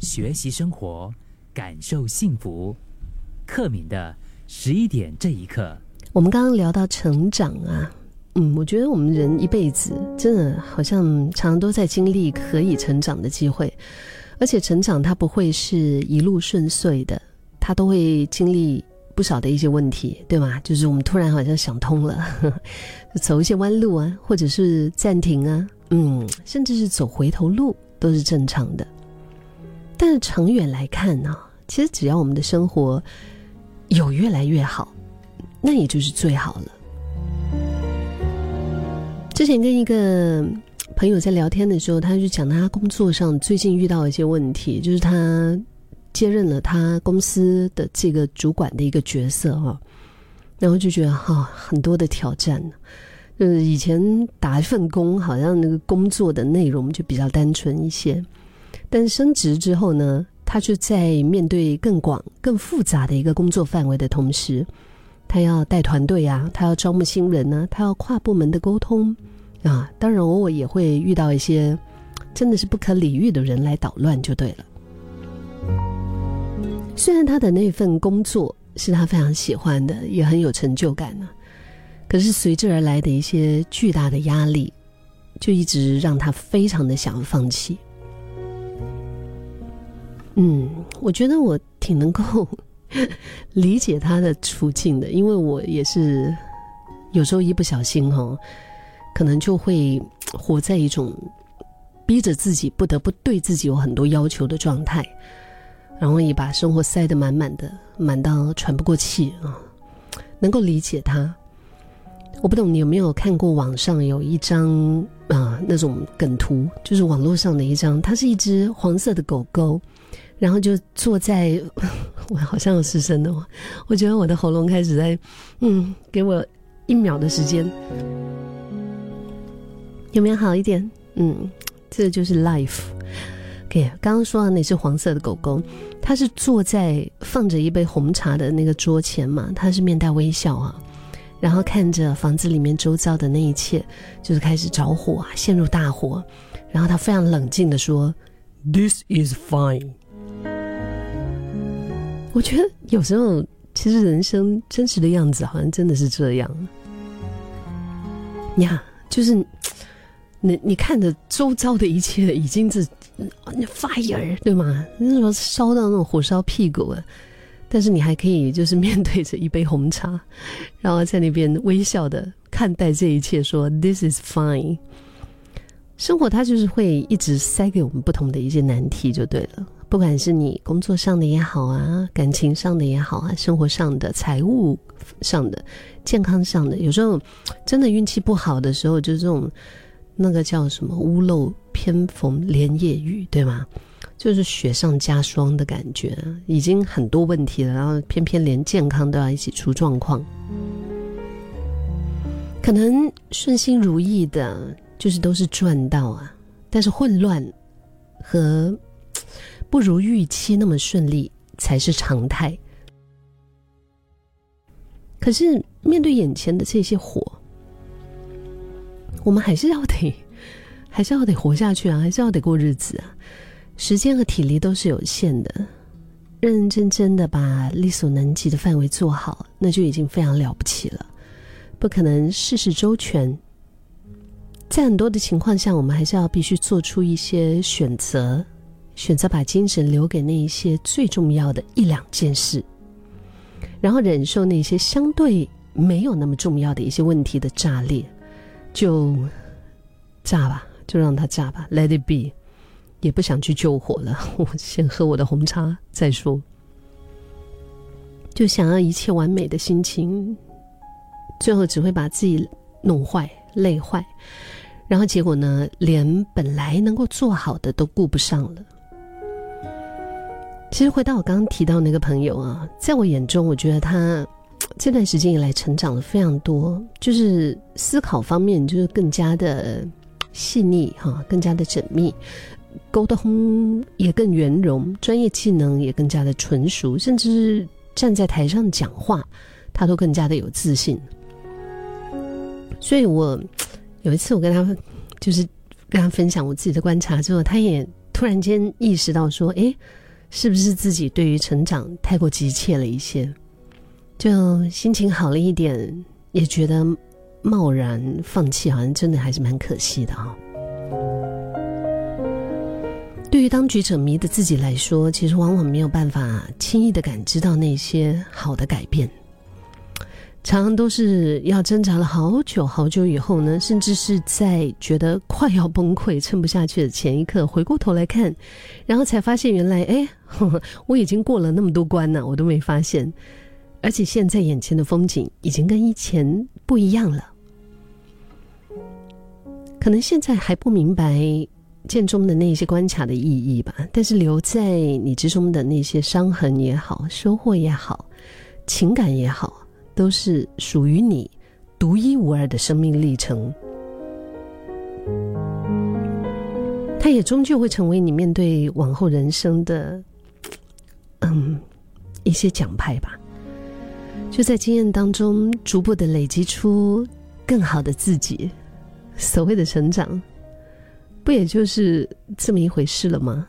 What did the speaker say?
学习生活，感受幸福。克敏的十一点这一刻，我们刚刚聊到成长啊，嗯，我觉得我们人一辈子真的好像常常都在经历可以成长的机会，而且成长它不会是一路顺遂的，它都会经历不少的一些问题，对吗？就是我们突然好像想通了，走一些弯路啊，或者是暂停啊，嗯，甚至是走回头路都是正常的。但是长远来看呢，其实只要我们的生活有越来越好，那也就是最好了。之前跟一个朋友在聊天的时候，他就讲他工作上最近遇到一些问题，就是他接任了他公司的这个主管的一个角色哈，然后就觉得哈很多的挑战，就是以前打一份工，好像那个工作的内容就比较单纯一些。但升职之后呢，他就在面对更广、更复杂的一个工作范围的同时，他要带团队啊，他要招募新人呢，他要跨部门的沟通啊，当然偶尔也会遇到一些真的是不可理喻的人来捣乱，就对了。虽然他的那份工作是他非常喜欢的，也很有成就感呢，可是随之而来的一些巨大的压力，就一直让他非常的想要放弃。嗯，我觉得我挺能够 理解他的处境的，因为我也是有时候一不小心哈，可能就会活在一种逼着自己不得不对自己有很多要求的状态，然后也把生活塞得满满的，满到喘不过气啊，能够理解他。我不懂你有没有看过网上有一张啊那种梗图，就是网络上的一张，它是一只黄色的狗狗。然后就坐在，我好像有失声的话，我觉得我的喉咙开始在，嗯，给我一秒的时间，有没有好一点？嗯，这就是 life。OK，刚刚说的那只黄色的狗狗，它是坐在放着一杯红茶的那个桌前嘛，它是面带微笑啊，然后看着房子里面周遭的那一切，就是开始着火啊，陷入大火，然后它非常冷静的说：“This is fine。”我觉得有时候，其实人生真实的样子好像真的是这样。呀，就是你你看着周遭的一切已经是 fire 对吗？那什么烧到那种火烧屁股了，但是你还可以就是面对着一杯红茶，然后在那边微笑的看待这一切，说 This is fine。生活它就是会一直塞给我们不同的一些难题，就对了。不管是你工作上的也好啊，感情上的也好啊，生活上的、财务上的、健康上的，有时候真的运气不好的时候，就是这种那个叫什么“屋漏偏逢连夜雨”，对吗？就是雪上加霜的感觉，已经很多问题了，然后偏偏连健康都要一起出状况。可能顺心如意的，就是都是赚到啊，但是混乱和。不如预期那么顺利才是常态。可是面对眼前的这些火，我们还是要得，还是要得活下去啊，还是要得过日子啊。时间和体力都是有限的，认认真真的把力所能及的范围做好，那就已经非常了不起了。不可能事事周全，在很多的情况下，我们还是要必须做出一些选择。选择把精神留给那一些最重要的一两件事，然后忍受那些相对没有那么重要的一些问题的炸裂，就炸吧，就让它炸吧，Let it be，也不想去救火了，我先喝我的红茶再说。就想要一切完美的心情，最后只会把自己弄坏、累坏，然后结果呢，连本来能够做好的都顾不上了。其实回到我刚刚提到那个朋友啊，在我眼中，我觉得他 这段时间以来成长了非常多，就是思考方面就是更加的细腻哈，更加的缜密，沟通也更圆融，专业技能也更加的纯熟，甚至站在台上讲话，他都更加的有自信。所以我有一次我跟他就是跟他分享我自己的观察之后，他也。突然间意识到说，哎，是不是自己对于成长太过急切了一些？就心情好了一点，也觉得贸然放弃，好像真的还是蛮可惜的哈。对于当局者迷的自己来说，其实往往没有办法轻易的感知到那些好的改变，常常都是要挣扎了好久好久以后呢，甚至是在觉得快要崩溃、撑不下去的前一刻，回过头来看，然后才发现原来，哎，我已经过了那么多关呢，我都没发现，而且现在眼前的风景已经跟以前不一样了，可能现在还不明白。剑中的那些关卡的意义吧，但是留在你之中的那些伤痕也好，收获也好，情感也好，都是属于你独一无二的生命历程。它也终究会成为你面对往后人生的，嗯，一些奖牌吧。就在经验当中，逐步的累积出更好的自己。所谓的成长。不也就是这么一回事了吗？